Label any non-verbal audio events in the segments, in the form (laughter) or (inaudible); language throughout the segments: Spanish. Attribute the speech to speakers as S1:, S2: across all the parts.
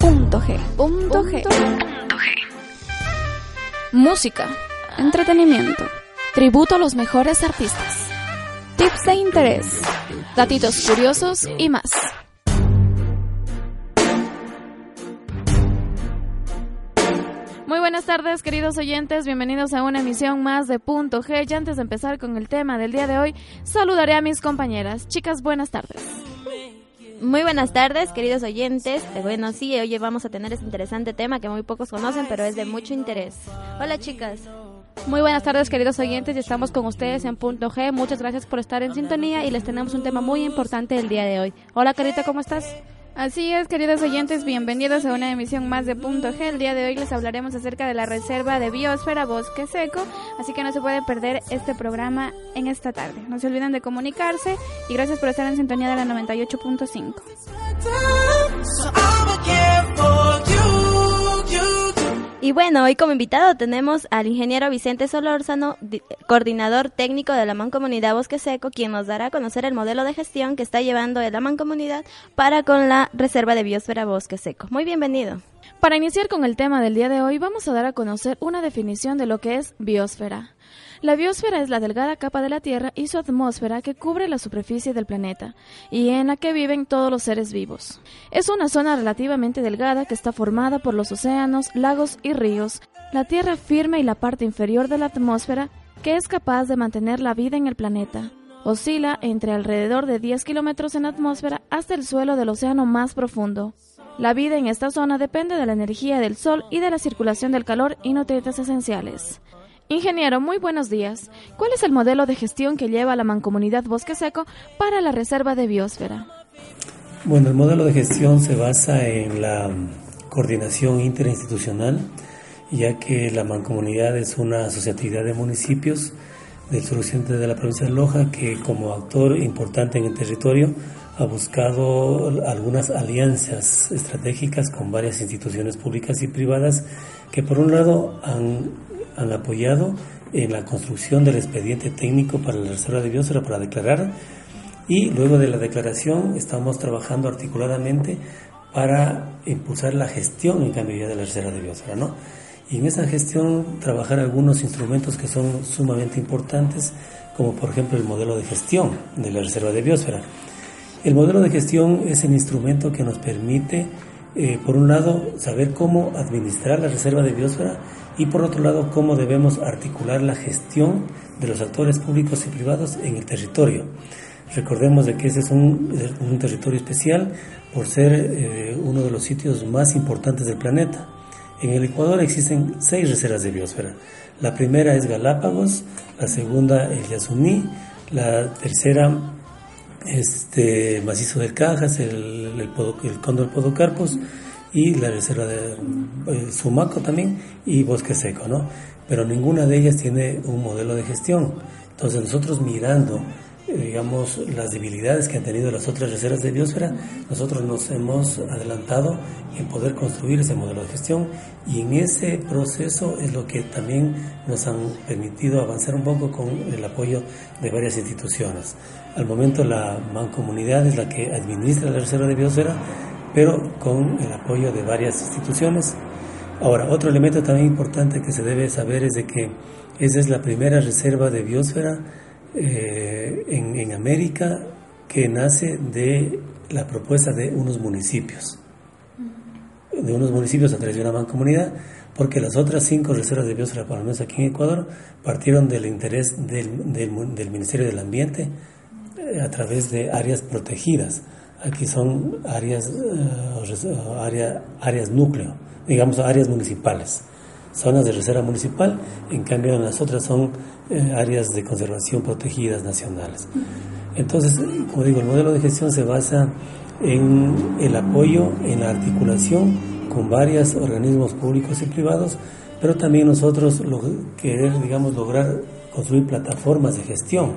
S1: Punto G. Punto G. Música, entretenimiento, tributo a los mejores artistas, tips de interés, datitos curiosos y más. Muy buenas tardes, queridos oyentes. Bienvenidos a una emisión más de Punto G. Y antes de empezar con el tema del día de hoy, saludaré a mis compañeras. Chicas, buenas tardes.
S2: Muy buenas tardes, queridos oyentes. Eh, Bueno, sí, hoy vamos a tener este interesante tema que muy pocos conocen, pero es de mucho interés. Hola, chicas.
S1: Muy buenas tardes, queridos oyentes. Estamos con ustedes en Punto G. Muchas gracias por estar en sintonía y les tenemos un tema muy importante el día de hoy. Hola, Carita, ¿cómo estás?
S3: Así es, queridos oyentes, bienvenidos a una emisión más de Punto G. El día de hoy les hablaremos acerca de la Reserva de Biosfera Bosque Seco, así que no se pueden perder este programa en esta tarde. No se olviden de comunicarse y gracias por estar en sintonía de la 98.5.
S2: Y bueno, hoy como invitado tenemos al ingeniero Vicente Solórzano, di- coordinador técnico de la Mancomunidad Bosque Seco, quien nos dará a conocer el modelo de gestión que está llevando la Mancomunidad para con la Reserva de Biosfera Bosque Seco. Muy bienvenido.
S1: Para iniciar con el tema del día de hoy, vamos a dar a conocer una definición de lo que es biosfera. La biosfera es la delgada capa de la Tierra y su atmósfera que cubre la superficie del planeta y en la que viven todos los seres vivos. Es una zona relativamente delgada que está formada por los océanos, lagos y ríos, la Tierra firme y la parte inferior de la atmósfera que es capaz de mantener la vida en el planeta. Oscila entre alrededor de 10 kilómetros en atmósfera hasta el suelo del océano más profundo. La vida en esta zona depende de la energía del sol y de la circulación del calor y nutrientes esenciales. Ingeniero, muy buenos días. ¿Cuál es el modelo de gestión que lleva la Mancomunidad Bosque Seco para la Reserva de Biosfera?
S4: Bueno, el modelo de gestión se basa en la coordinación interinstitucional, ya que la mancomunidad es una asociatividad de municipios del suroccidente de la provincia de Loja que como actor importante en el territorio ha buscado algunas alianzas estratégicas con varias instituciones públicas y privadas que por un lado han, han apoyado en la construcción del expediente técnico para la Reserva de Biosfera para declarar y luego de la declaración estamos trabajando articuladamente para impulsar la gestión en cambio ya de la reserva de biosfera, ¿no? Y en esa gestión trabajar algunos instrumentos que son sumamente importantes, como por ejemplo el modelo de gestión de la reserva de biosfera. El modelo de gestión es el instrumento que nos permite, eh, por un lado, saber cómo administrar la reserva de biosfera y por otro lado, cómo debemos articular la gestión de los actores públicos y privados en el territorio. Recordemos de que ese es un, un territorio especial por ser eh, uno de los sitios más importantes del planeta. En el Ecuador existen seis reservas de biosfera. La primera es Galápagos, la segunda el Yasuní, la tercera este macizo del Cajas, el, el, el Podocarpus y la reserva de eh, Sumaco también y Bosque Seco, ¿no? Pero ninguna de ellas tiene un modelo de gestión. Entonces nosotros mirando eh, digamos, las debilidades que han tenido las otras reservas de biosfera, nosotros nos hemos adelantado en poder construir ese modelo de gestión y en ese proceso es lo que también nos han permitido avanzar un poco con el apoyo de varias instituciones. Al momento la mancomunidad es la que administra la reserva de biosfera, pero con el apoyo de varias instituciones. Ahora, otro elemento también importante que se debe saber es de que esa es la primera reserva de biosfera eh, en, en América que nace de la propuesta de unos municipios, de unos municipios a través de una mancomunidad, porque las otras cinco reservas de biosfera, por lo menos aquí en Ecuador, partieron del interés del, del, del Ministerio del Ambiente eh, a través de áreas protegidas. Aquí son áreas, área, áreas núcleo, digamos áreas municipales zonas de reserva municipal, en cambio en las otras son eh, áreas de conservación protegidas nacionales. Entonces, como digo, el modelo de gestión se basa en el apoyo, en la articulación con varios organismos públicos y privados, pero también nosotros lo, querer, digamos, lograr construir plataformas de gestión.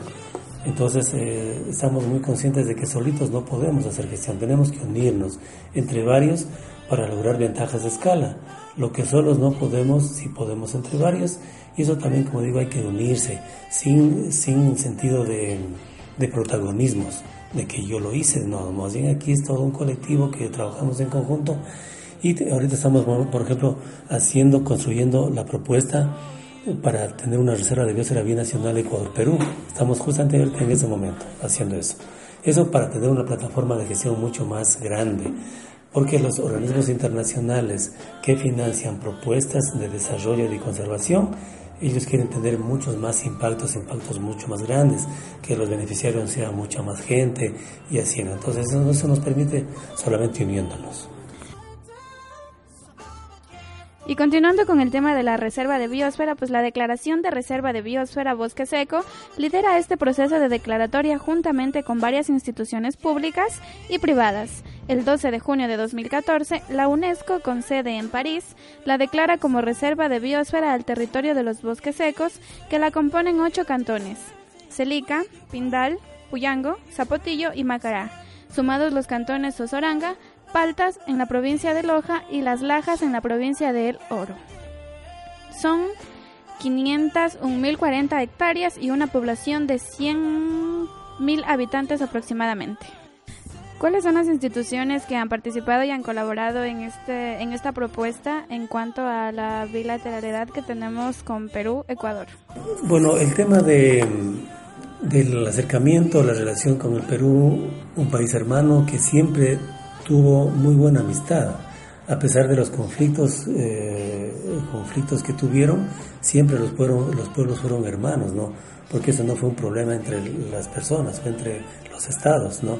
S4: Entonces eh, estamos muy conscientes de que solitos no podemos hacer gestión, tenemos que unirnos entre varios para lograr ventajas de escala. Lo que solos no podemos, si podemos entre varios, y eso también, como digo, hay que unirse, sin, sin sentido de, de protagonismos, de que yo lo hice, no, más bien aquí es todo un colectivo que trabajamos en conjunto. Y ahorita estamos, por ejemplo, haciendo, construyendo la propuesta para tener una reserva de biosfera binacional Ecuador-Perú. Estamos justamente en ese momento haciendo eso. Eso para tener una plataforma de gestión mucho más grande, porque los organismos internacionales que financian propuestas de desarrollo y conservación, ellos quieren tener muchos más impactos, impactos mucho más grandes, que los beneficiarios sean mucha más gente y así. Entonces eso se nos permite solamente uniéndonos.
S3: Y continuando con el tema de la reserva de biosfera, pues la declaración de reserva de biosfera Bosque Seco lidera este proceso de declaratoria juntamente con varias instituciones públicas y privadas. El 12 de junio de 2014, la UNESCO, con sede en París, la declara como reserva de biosfera al territorio de los bosques secos, que la componen ocho cantones: Celica, Pindal, Puyango, Zapotillo y Macará, sumados los cantones Sosoranga, Paltas en la provincia de Loja y Las Lajas en la provincia de El Oro. Son 501.040 hectáreas y una población de 100.000 habitantes aproximadamente. ¿Cuáles son las instituciones que han participado y han colaborado en, este, en esta propuesta en cuanto a la bilateralidad que tenemos con Perú, Ecuador?
S4: Bueno, el tema de, del acercamiento, la relación con el Perú, un país hermano que siempre tuvo muy buena amistad. A pesar de los conflictos, eh, conflictos que tuvieron, siempre los, pueblos, los pueblos fueron hermanos, ¿no? Porque eso no fue un problema entre las personas, fue entre los estados, ¿no?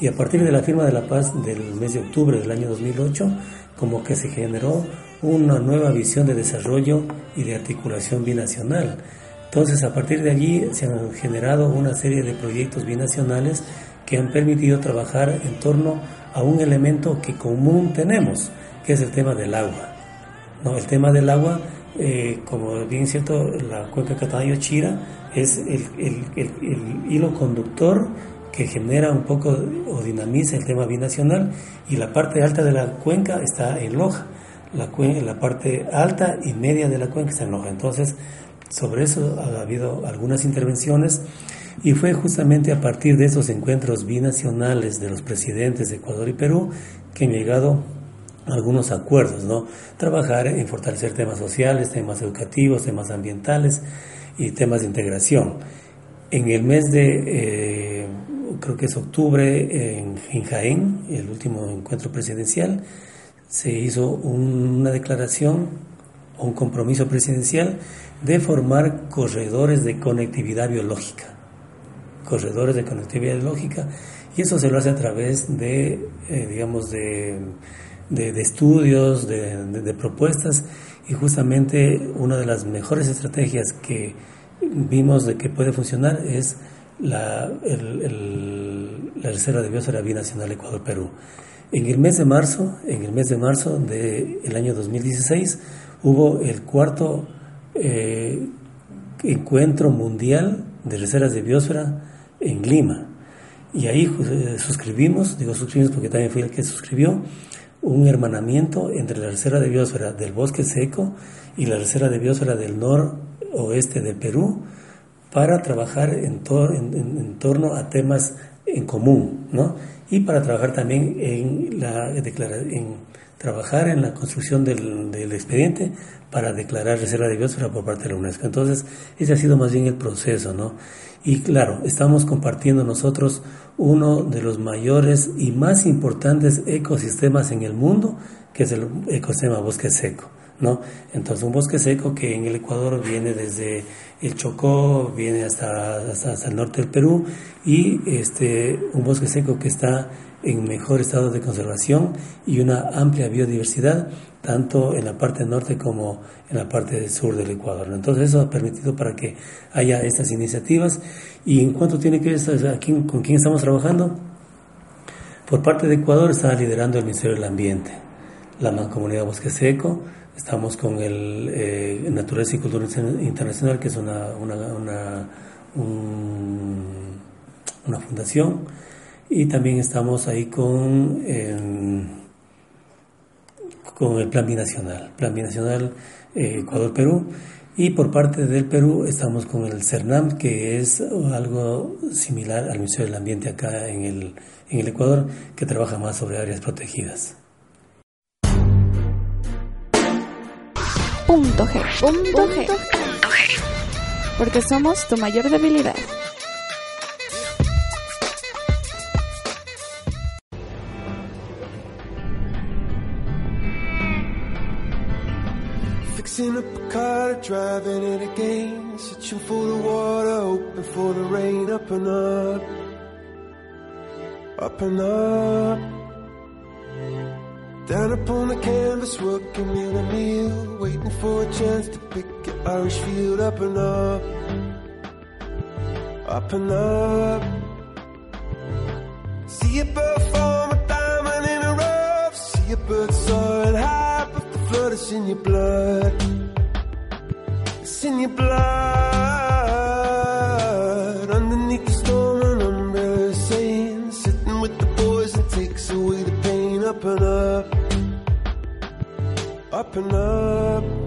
S4: Y a partir de la firma de la paz del mes de octubre del año 2008, como que se generó una nueva visión de desarrollo y de articulación binacional. Entonces, a partir de allí se han generado una serie de proyectos binacionales que han permitido trabajar en torno a un elemento que común tenemos, que es el tema del agua. ¿no? El tema del agua, eh, como bien cierto, la cuenca Catanayo-Chira es el, el, el, hilo conductor que genera un poco o dinamiza el tema binacional y la parte alta de la cuenca está en Loja, la, la parte alta y media de la cuenca está en Loja. Entonces, sobre eso ha habido algunas intervenciones y fue justamente a partir de esos encuentros binacionales de los presidentes de Ecuador y Perú que han llegado algunos acuerdos, ¿no? Trabajar en fortalecer temas sociales, temas educativos, temas ambientales y temas de integración. En el mes de, eh, creo que es octubre, en, Jaén, el último encuentro presidencial, se hizo una declaración, un compromiso presidencial de formar corredores de conectividad biológica corredores de conectividad lógica y eso se lo hace a través de, eh, digamos, de, de, estudios, de, propuestas y justamente una de las mejores estrategias que vimos de que puede funcionar es la, la reserva de biosfera binacional Ecuador-Perú. En el mes de marzo, en el mes de marzo del año 2016, hubo el cuarto eh, encuentro mundial de reservas de biosfera en Lima. Y ahí eh, suscribimos, digo suscribimos porque también fui el que suscribió, un hermanamiento entre la reserva de biosfera del bosque seco y la reserva de biosfera del noroeste del Perú para trabajar en, torno a temas en común, ¿no? Y para trabajar también en la en trabajar en la construcción del, del expediente para declarar reserva de biosfera por parte de la UNESCO. Entonces, ese ha sido más bien el proceso, ¿no? Y claro, estamos compartiendo nosotros uno de los mayores y más importantes ecosistemas en el mundo, que es el ecosistema bosque seco. ¿no? Entonces un bosque seco que en el Ecuador viene desde el Chocó, viene hasta, hasta, el norte del Perú y este, un bosque seco que está en mejor estado de conservación y una amplia biodiversidad, tanto en la parte norte como en la parte sur del Ecuador. Entonces eso ha permitido para que haya estas iniciativas. ¿Y en cuanto tiene que ver con quién estamos trabajando? Por parte de Ecuador está liderando el Ministerio del Ambiente. la Mancomunidad Bosque Seco, estamos con el eh, Naturaleza y Cultura Internacional, que es una, una, una, fundación, y también estamos ahí con, con el Plan Binacional, Plan Binacional eh, Ecuador-Perú. Y por parte del Perú estamos con el CERNAM, que es algo similar al Ministerio del Ambiente acá en el, en el Ecuador, que trabaja más sobre áreas protegidas.
S3: Punto G. Punto G. Porque somos tu mayor debilidad.
S5: Fixing up a car, driving it again. Searching for the water, hoping for the rain. Up and up, up and up. Down upon the canvas, working meal to meal. Waiting for a chance to pick an Irish field. Up and up, up and up. See a bird form a diamond in a rough. See a bird soaring high, but the flood is in your blood. It's in your blood. Up and up.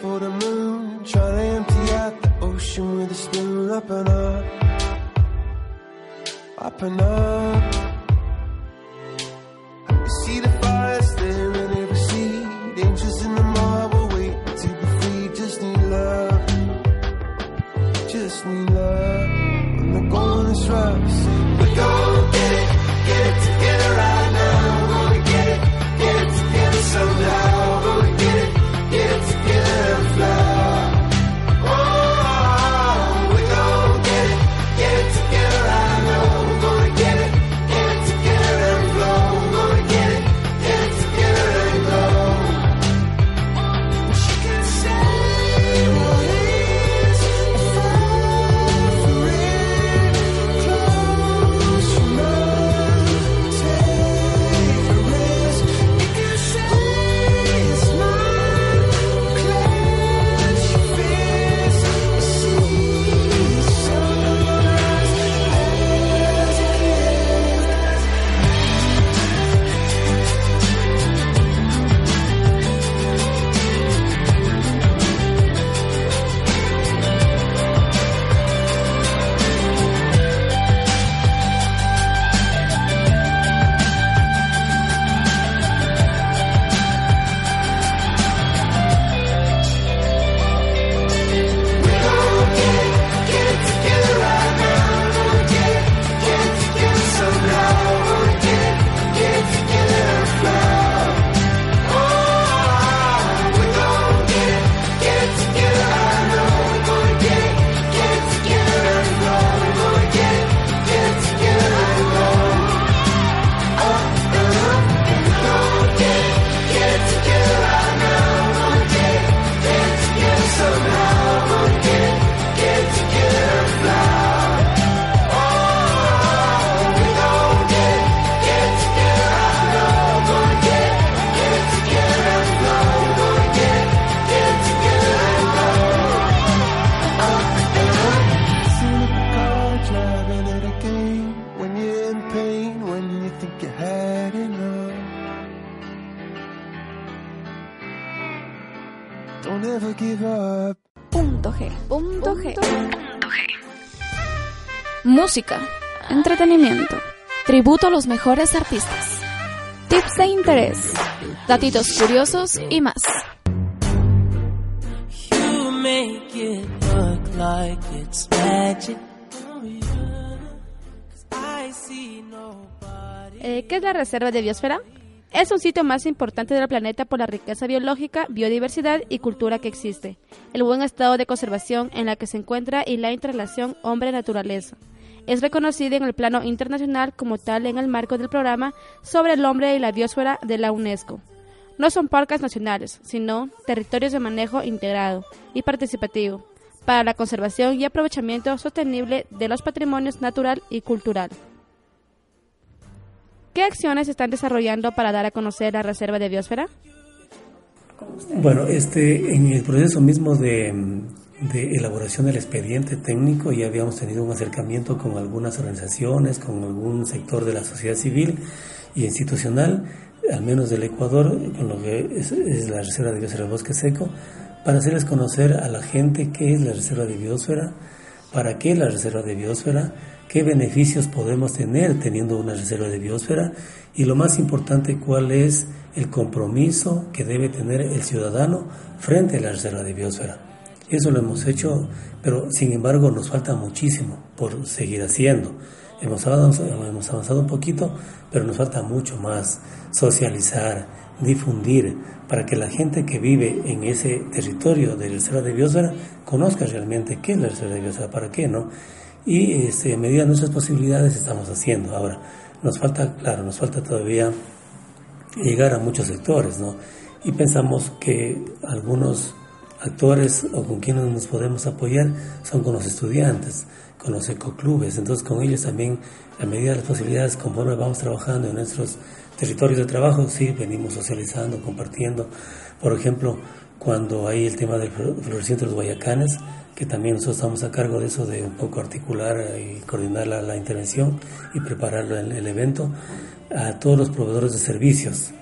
S5: For the moon. Trying to empty out the ocean with a spoon. Up and up, up and up.
S3: Música, entretenimiento, tributo a los mejores artistas, tips de interés, datitos curiosos y más. Eh, ¿Qué es la Reserva de Biosfera? Es un sitio más importante del planeta por la riqueza biológica, biodiversidad y cultura que existe, el buen estado de conservación en la que se encuentra y la interrelación hombre-naturaleza. Es reconocida en el plano internacional como tal en el marco del programa sobre el hombre y la biosfera de la UNESCO. No son parques nacionales, sino territorios de manejo integrado y participativo para la conservación y aprovechamiento sostenible de los patrimonios natural y cultural. ¿Qué acciones están desarrollando para dar a conocer la Reserva de Biosfera?
S4: Bueno, este, en el proceso mismo de, de elaboración del expediente técnico ya habíamos tenido un acercamiento con algunas organizaciones, con algún sector de la sociedad civil y institucional, al menos del Ecuador, con lo que es, la Reserva de Biosfera Bosque Seco, para hacerles conocer a la gente qué es la Reserva de Biosfera, para qué la Reserva de Biosfera, qué beneficios podemos tener teniendo una reserva de biosfera y lo más importante, cuál es el compromiso que debe tener el ciudadano frente a la reserva de biosfera. Eso lo hemos hecho, pero sin embargo nos falta muchísimo por seguir haciendo. Hemos avanzado, hemos avanzado un poquito, pero nos falta mucho más socializar, difundir, para que la gente que vive en ese territorio de la reserva de biosfera conozca realmente qué es la reserva de biosfera, para qué, ¿no? y este, a medida de nuestras posibilidades estamos haciendo. Ahora, nos falta, claro, nos falta todavía llegar a muchos sectores, ¿no? Y pensamos que algunos actores o con quienes nos podemos apoyar son con los estudiantes, con los ecoclubes, entonces con ellos también, a medida de las posibilidades, conforme vamos trabajando en nuestros territorios de trabajo, sí, venimos socializando, compartiendo. Por ejemplo, cuando hay el tema del florecimiento de los guayacanes, que también nosotros estamos a cargo de eso, de un poco articular y coordinar la, la intervención y preparar el, evento a todos los proveedores de servicios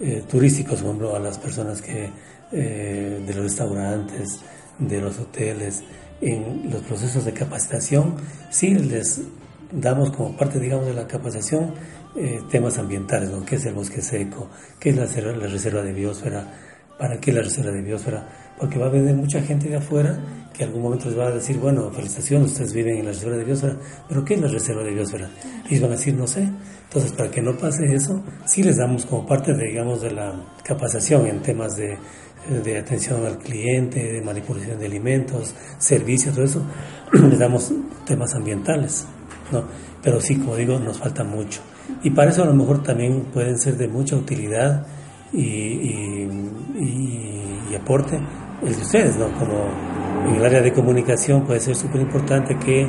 S4: eh, turísticos, por ejemplo, a las personas que eh, de los restaurantes, de los hoteles, en los procesos de capacitación, sí les damos como parte, digamos, de la capacitación eh, temas ambientales, ¿no? ¿Qué es el bosque seco? ¿Qué es la, la reserva de biosfera? ¿Para qué la reserva de biosfera? Porque va a venir mucha gente de afuera que algún momento les va a decir, bueno, felicitaciones, ustedes viven en la reserva de biosfera, pero ¿qué es la reserva de biosfera? Y van a decir, no sé. Entonces, para que no pase eso, sí les damos como parte, de, digamos, de la capacitación en temas de, de atención al cliente, de manipulación de alimentos, servicios, todo eso, (clears throat) les damos temas ambientales, ¿no? Pero sí, como digo, nos falta mucho. Y para eso a lo mejor también pueden ser de mucha utilidad y, y, y, aporte el de ustedes, ¿no? Como en el área de comunicación puede ser súper importante que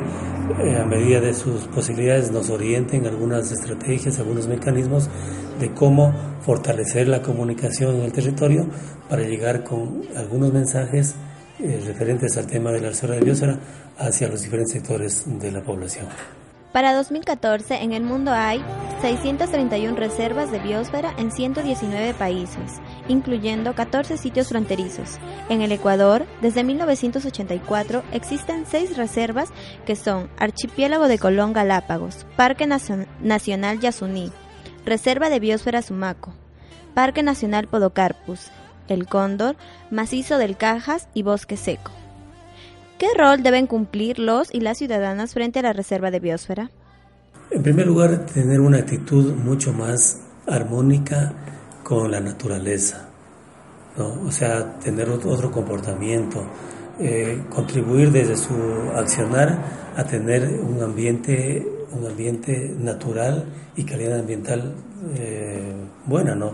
S4: eh, a medida de sus posibilidades nos orienten algunas estrategias, algunos mecanismos de cómo fortalecer la comunicación en el territorio para llegar con algunos mensajes eh, referentes al tema de la reserva de biosfera hacia los diferentes sectores de la población.
S2: Para 2014, en el mundo hay 631 reservas de biosfera en 119 países, incluyendo 14 sitios fronterizos. En el Ecuador, desde 1984, existen 6 reservas que son Archipiélago de Colón Galápagos, Parque Nacional Yasuní, Reserva de Biosfera Sumaco, Parque Nacional Podocarpus, El Cóndor, Macizo del Cajas y Bosque Seco. ¿Qué rol deben cumplir los y las ciudadanas frente a la reserva de biosfera?
S4: En primer lugar, tener una actitud mucho más armónica con la naturaleza, ¿no? o sea, tener otro comportamiento, eh, contribuir desde su accionar a tener un ambiente, un ambiente natural y calidad ambiental eh, buena, ¿no?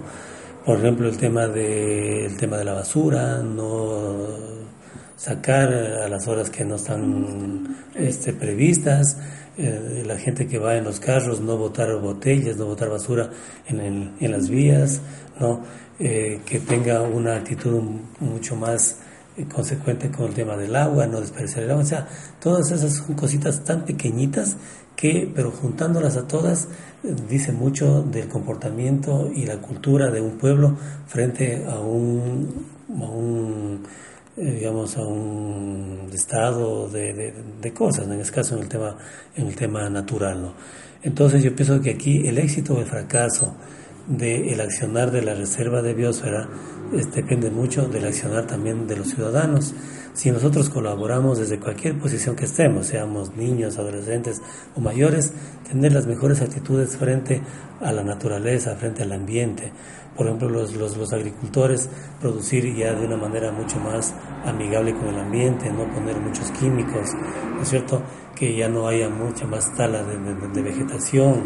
S4: Por ejemplo, el tema de, el tema de la basura, no sacar a las horas que no están este, previstas, eh, la gente que va en los carros, no botar botellas, no botar basura en, el, en las vías, no eh, que tenga una actitud mucho más eh, consecuente con el tema del agua, no desperdiciar el agua, o sea, todas esas son cositas tan pequeñitas que, pero juntándolas a todas, dice mucho del comportamiento y la cultura de un pueblo frente a un, digamos, a un estado de, de, de, cosas, en este caso en el tema, en el tema natural. ¿no? Entonces yo pienso que aquí el éxito o el fracaso del accionar de la reserva de biosfera es- depende mucho del accionar también de los ciudadanos. Si nosotros colaboramos desde cualquier posición que estemos, seamos niños, adolescentes o mayores, tener las mejores actitudes frente a la naturaleza, frente al ambiente. Por ejemplo, los, los, agricultores producir ya de una manera mucho más amigable con el ambiente, no poner muchos químicos, ¿no es cierto? Que ya no haya mucha más tala de, de- de vegetación,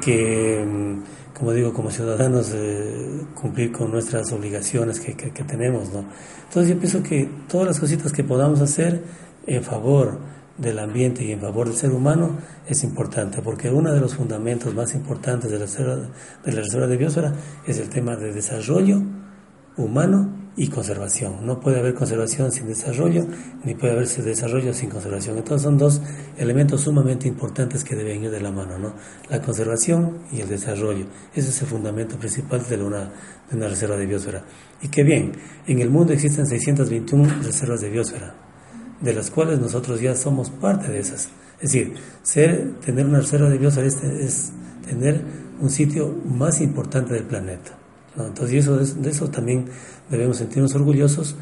S4: que, mm, como digo, como ciudadanos, eh, cumplir con nuestras obligaciones que, que- que tenemos, ¿no? Entonces yo pienso que todas las cositas que podamos hacer en favor del ambiente y en favor del ser humano es importante, porque uno de los fundamentos más importantes de la reserva de, la reserva de biosfera es el tema de desarrollo humano y conservación. No puede haber conservación sin desarrollo, ni puede haber desarrollo sin conservación. Entonces son dos elementos sumamente importantes que deben ir de la mano, ¿no? La conservación y el desarrollo. Ese es el fundamento principal de una, de una reserva de biosfera. Y qué bien, en el mundo existen 621 reservas de biosfera, de las cuales nosotros ya somos parte de esas. Es decir, ser, tener una reserva de biosfera es, es tener un sitio más importante del planeta. ¿no? Entonces, eso, de eso también debemos sentirnos orgullosos,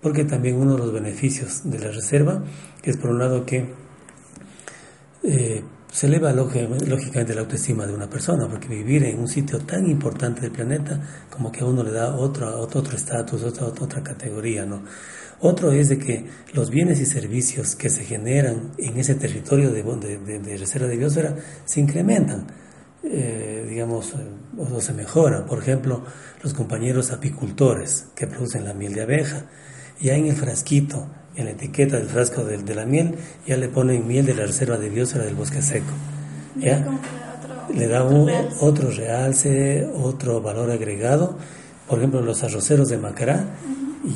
S4: porque también uno de los beneficios de la reserva es, por un lado, que eh, se eleva lógi- lógicamente la autoestima de una persona, porque vivir en un sitio tan importante del planeta, como que a uno le da otro otro otro estatus, otra, otra, categoría, ¿no? Otro es de que los bienes y servicios que se generan en ese territorio de, de, reserva de biosfera se incrementan eh, digamos, o se mejora. Por ejemplo, los compañeros apicultores que producen la miel de abeja, ya en el frasquito, en la etiqueta del frasco de, de la miel, ya le ponen miel de la reserva de biosfera del bosque seco. ¿ya? Le da un- otro realce, otro valor agregado. Por ejemplo, los arroceros de Macará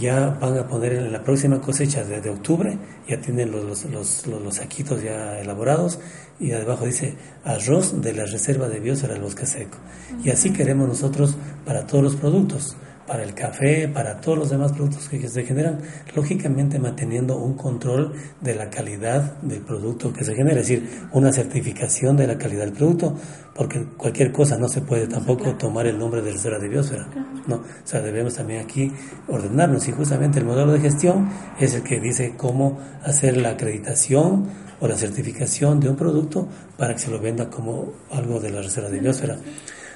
S4: ya van a poner en la próxima cosecha de, de octubre, ya tienen los, los, los, los- saquitos ya elaborados y debajo dice arroz de la reserva de biosfera del bosque seco. Y así queremos nosotros para todos los productos, para el café, para todos los demás productos que se generan, lógicamente manteniendo un control de la calidad del producto que se genera, es decir, una certificación de la calidad del producto, porque cualquier cosa no se puede tampoco tomar el nombre de reserva de biosfera, ¿no? O sea, debemos también aquí ordenarnos y justamente el modelo de gestión es el que dice cómo hacer la acreditación o la certificación de un producto para que se lo venda como algo de la reserva de biosfera.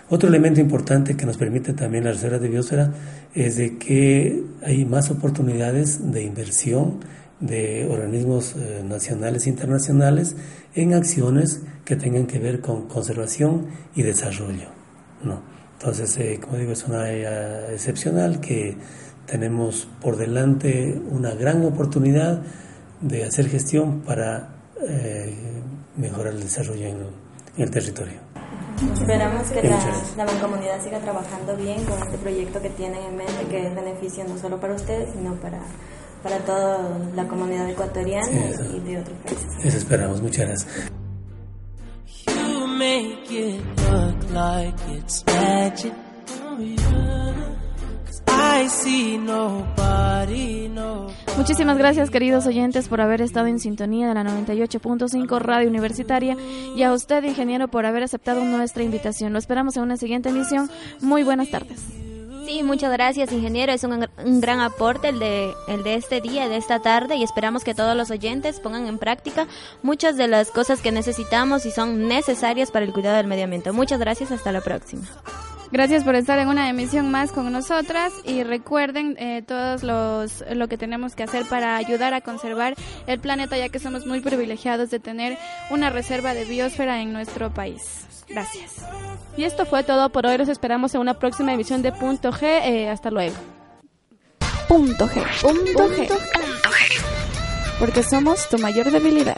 S4: Otro elemento importante que nos permite también la reserva de biosfera es de que hay más oportunidades de inversión de organismos eh, nacionales e internacionales en acciones que tengan que ver con conservación y desarrollo. Entonces, eh, como digo, es una área excepcional que tenemos por delante una gran oportunidad de hacer gestión para eh, mejorar el desarrollo en el territorio.
S2: Esperamos que la, la mancomunidad siga trabajando bien con este proyecto que tienen en mente, que es beneficio no solo para ustedes, sino para, para toda la comunidad ecuatoriana
S4: Sí, eso.
S2: y de otros países.
S4: Eso esperamos. Muchas gracias.
S6: You make it look like it's magic. Yeah. 'Cause I see nobody, nobody.
S1: Muchísimas gracias queridos oyentes por haber estado en sintonía de la 98.5 Radio Universitaria y a usted ingeniero por haber aceptado nuestra invitación. Lo esperamos en una siguiente emisión. Muy buenas tardes.
S2: Sí, muchas gracias, ingeniero. Es un, un gran aporte el de, el de este día, de esta tarde, y esperamos que todos los oyentes pongan en práctica muchas de las cosas que necesitamos y son necesarias para el cuidado del medio ambiente. Muchas gracias, hasta la próxima.
S3: Gracias por estar en una emisión más con nosotras y recuerden eh, todos los lo que tenemos que hacer para ayudar a conservar el planeta ya que somos muy privilegiados de tener una reserva de biosfera en nuestro país. Gracias.
S7: Y esto fue todo por hoy. Los esperamos en una próxima emisión de Punto G. Eh, hasta luego.
S1: Punto G. Punto G. Porque somos tu mayor debilidad.